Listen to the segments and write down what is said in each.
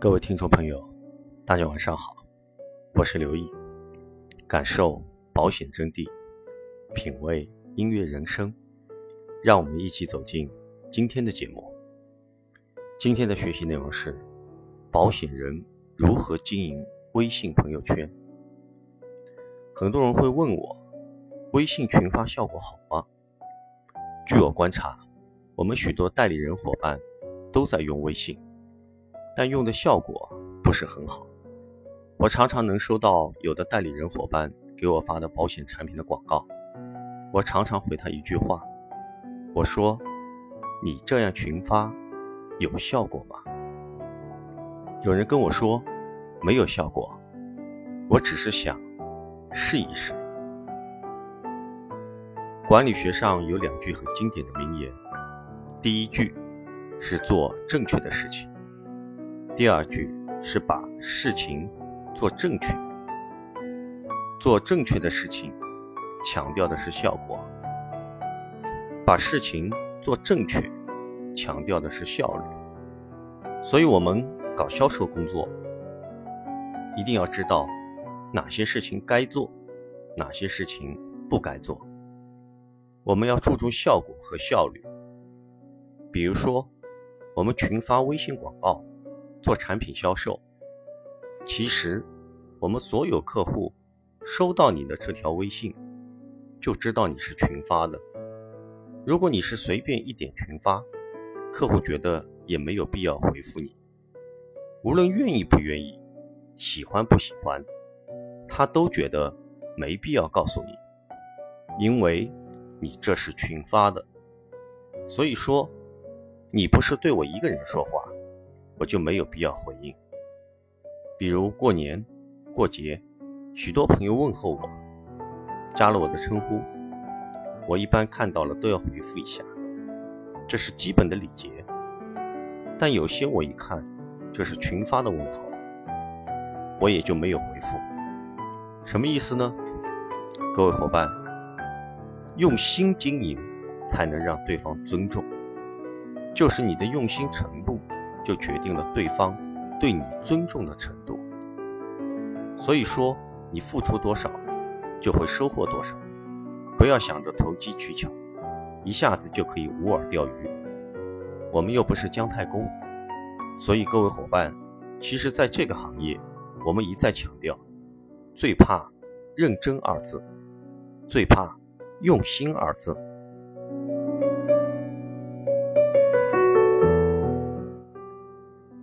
各位听众朋友，大家晚上好，我是刘毅，感受保险真谛，品味音乐人生，让我们一起走进今天的节目。今天的学习内容是：保险人如何经营微信朋友圈。很多人会问我，微信群发效果好吗？据我观察，我们许多代理人伙伴都在用微信。但用的效果不是很好。我常常能收到有的代理人伙伴给我发的保险产品的广告，我常常回他一句话，我说：“你这样群发有效果吗？”有人跟我说没有效果，我只是想试一试。管理学上有两句很经典的名言，第一句是做正确的事情。第二句是把事情做正确，做正确的事情，强调的是效果；把事情做正确，强调的是效率。所以，我们搞销售工作，一定要知道哪些事情该做，哪些事情不该做。我们要注重效果和效率。比如说，我们群发微信广告。做产品销售，其实我们所有客户收到你的这条微信，就知道你是群发的。如果你是随便一点群发，客户觉得也没有必要回复你。无论愿意不愿意，喜欢不喜欢，他都觉得没必要告诉你，因为你这是群发的。所以说，你不是对我一个人说话。我就没有必要回应。比如过年、过节，许多朋友问候我，加了我的称呼，我一般看到了都要回复一下，这是基本的礼节。但有些我一看就是群发的问候，我也就没有回复。什么意思呢？各位伙伴，用心经营才能让对方尊重，就是你的用心程度。就决定了对方对你尊重的程度。所以说，你付出多少，就会收获多少。不要想着投机取巧，一下子就可以无饵钓鱼。我们又不是姜太公，所以各位伙伴，其实在这个行业，我们一再强调，最怕认真二字，最怕用心二字。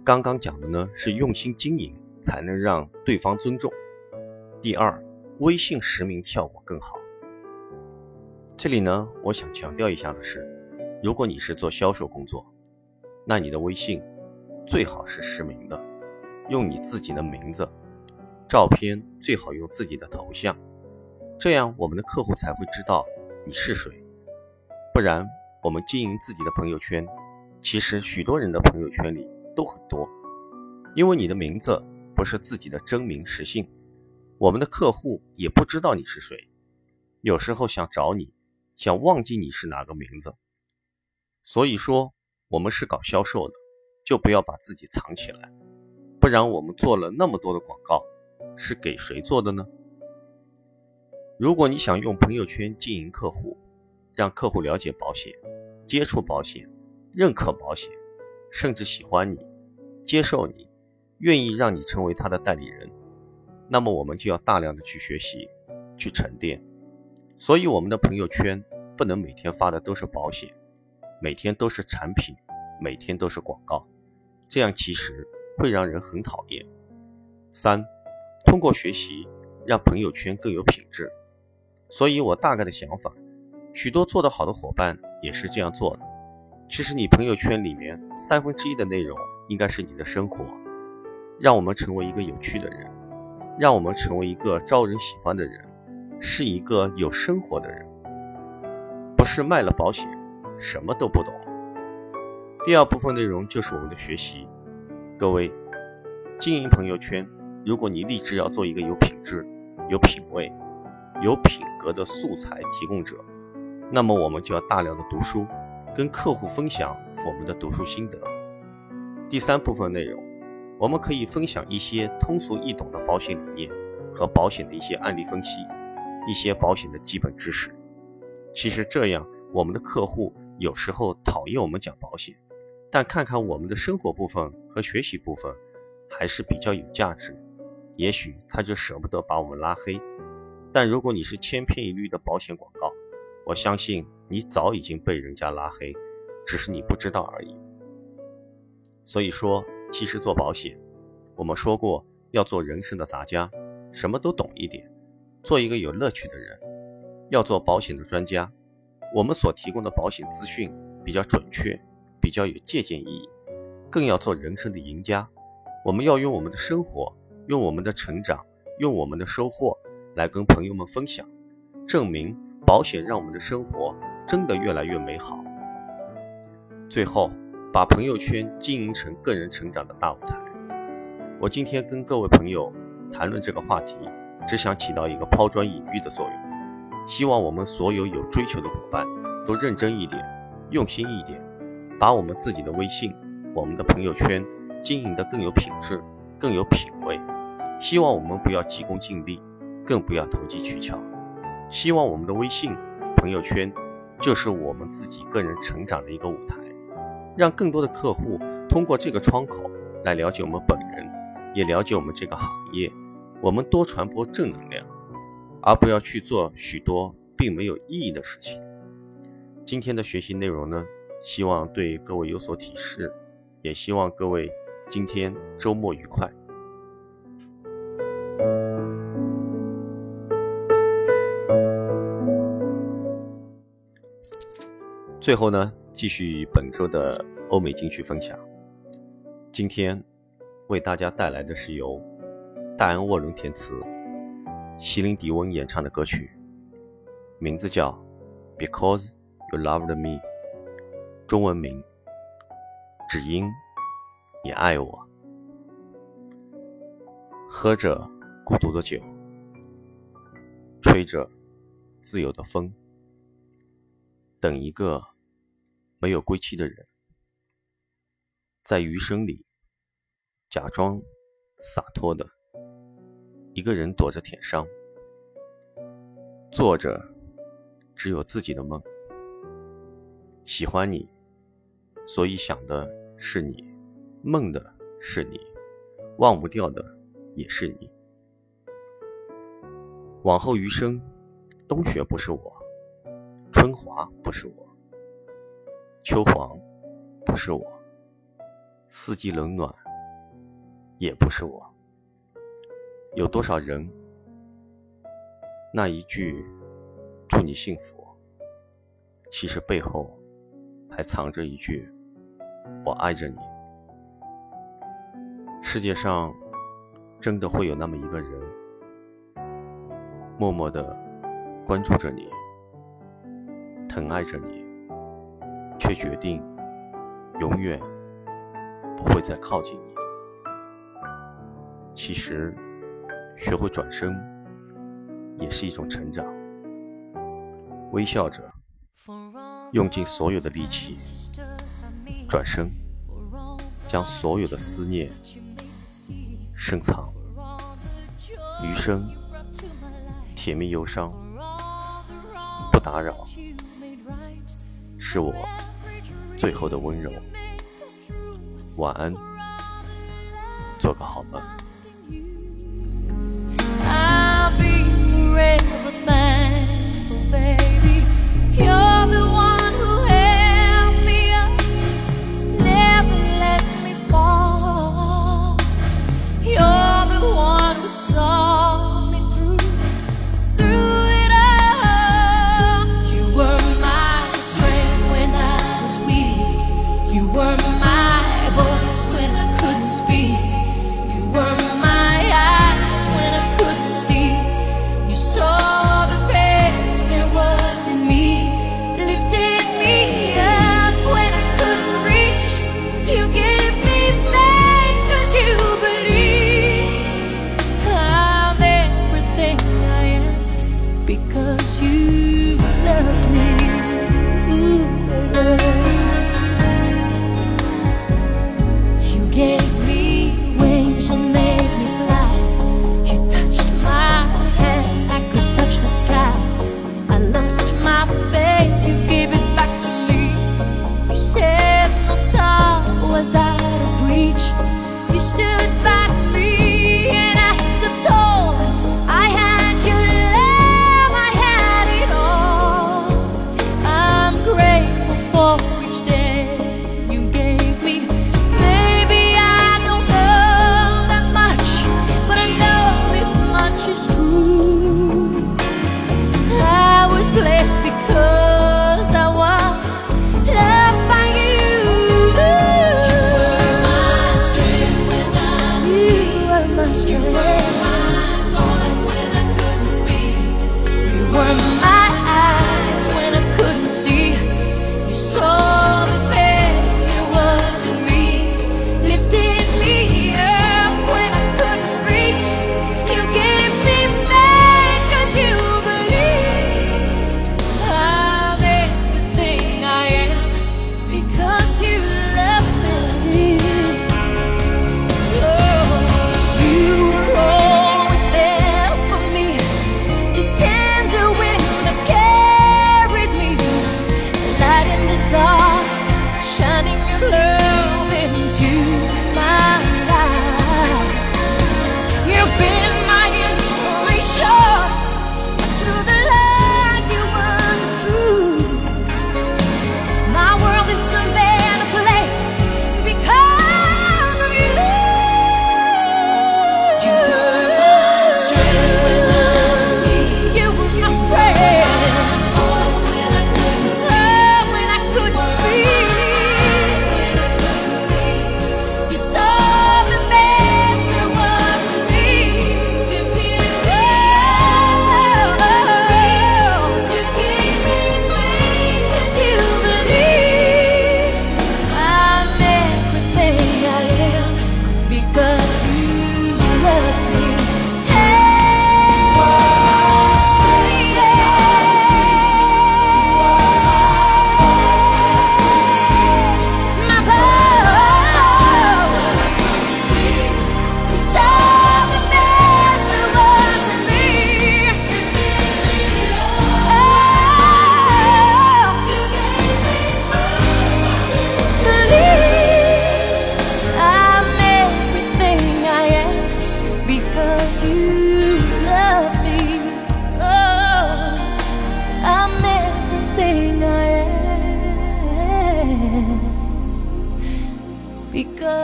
刚刚讲的呢是用心经营才能让对方尊重。第二，微信实名效果更好。这里呢，我想强调一下的是，如果你是做销售工作，那你的微信最好是实名的，用你自己的名字，照片最好用自己的头像，这样我们的客户才会知道你是谁。不然，我们经营自己的朋友圈，其实许多人的朋友圈里。都很多，因为你的名字不是自己的真名实姓，我们的客户也不知道你是谁，有时候想找你，想忘记你是哪个名字。所以说，我们是搞销售的，就不要把自己藏起来，不然我们做了那么多的广告，是给谁做的呢？如果你想用朋友圈经营客户，让客户了解保险、接触保险、认可保险。甚至喜欢你，接受你，愿意让你成为他的代理人，那么我们就要大量的去学习，去沉淀。所以我们的朋友圈不能每天发的都是保险，每天都是产品，每天都是广告，这样其实会让人很讨厌。三，通过学习让朋友圈更有品质。所以我大概的想法，许多做得好的伙伴也是这样做的。其实你朋友圈里面三分之一的内容应该是你的生活，让我们成为一个有趣的人，让我们成为一个招人喜欢的人，是一个有生活的人，不是卖了保险什么都不懂。第二部分内容就是我们的学习，各位经营朋友圈，如果你立志要做一个有品质、有品位、有品格的素材提供者，那么我们就要大量的读书。跟客户分享我们的读书心得。第三部分内容，我们可以分享一些通俗易懂的保险理念和保险的一些案例分析，一些保险的基本知识。其实这样，我们的客户有时候讨厌我们讲保险，但看看我们的生活部分和学习部分，还是比较有价值。也许他就舍不得把我们拉黑。但如果你是千篇一律的保险广告，我相信你早已经被人家拉黑，只是你不知道而已。所以说。其实做保险，我们说过要做人生的杂家，什么都懂一点，做一个有乐趣的人。要做保险的专家，我们所提供的保险资讯比较准确，比较有借鉴意义。更要做人生的赢家，我们要用我们的生活，用我们的成长，用我们的收获来跟朋友们分享，证明保险让我们的生活真的越来越美好。最后。把朋友圈经营成个人成长的大舞台。我今天跟各位朋友谈论这个话题，只想起到一个抛砖引玉的作用。希望我们所有有追求的伙伴都认真一点，用心一点，把我们自己的微信、我们的朋友圈经营得更有品质、更有品位。希望我们不要急功近利，更不要投机取巧。希望我们的微信、朋友圈就是我们自己个人成长的一个舞台。让更多的客户通过这个窗口来了解我们本人，也了解我们这个行业。我们多传播正能量，而不要去做许多并没有意义的事情。今天的学习内容呢，希望对各位有所提示，也希望各位今天周末愉快。最后呢？继续本周的欧美金曲分享。今天为大家带来的是由戴安·沃伦填词、席琳·迪翁演唱的歌曲，名字叫《Because You Loved Me》，中文名只因你爱我。喝着孤独的酒，吹着自由的风，等一个。没有归期的人，在余生里假装洒脱的一个人，躲着舔伤，做着只有自己的梦。喜欢你，所以想的是你，梦的是你，忘不掉的也是你。往后余生，冬雪不是我，春华不是我。秋黄不是我，四季冷暖也不是我。有多少人，那一句祝你幸福，其实背后还藏着一句我爱着你。世界上真的会有那么一个人，默默的关注着你，疼爱着你。却决定永远不会再靠近你。其实，学会转身也是一种成长。微笑着，用尽所有的力气转身，将所有的思念深藏。余生，甜蜜忧伤，不打扰，是我。最后的温柔，晚安，做个好梦。You were my voice when I couldn't speak. You were my eyes when I couldn't see. You saw the best there was in me. Lifted me up when I couldn't reach. You gave me cause you believed. I'm everything I am because you love me.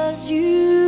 'Cause you.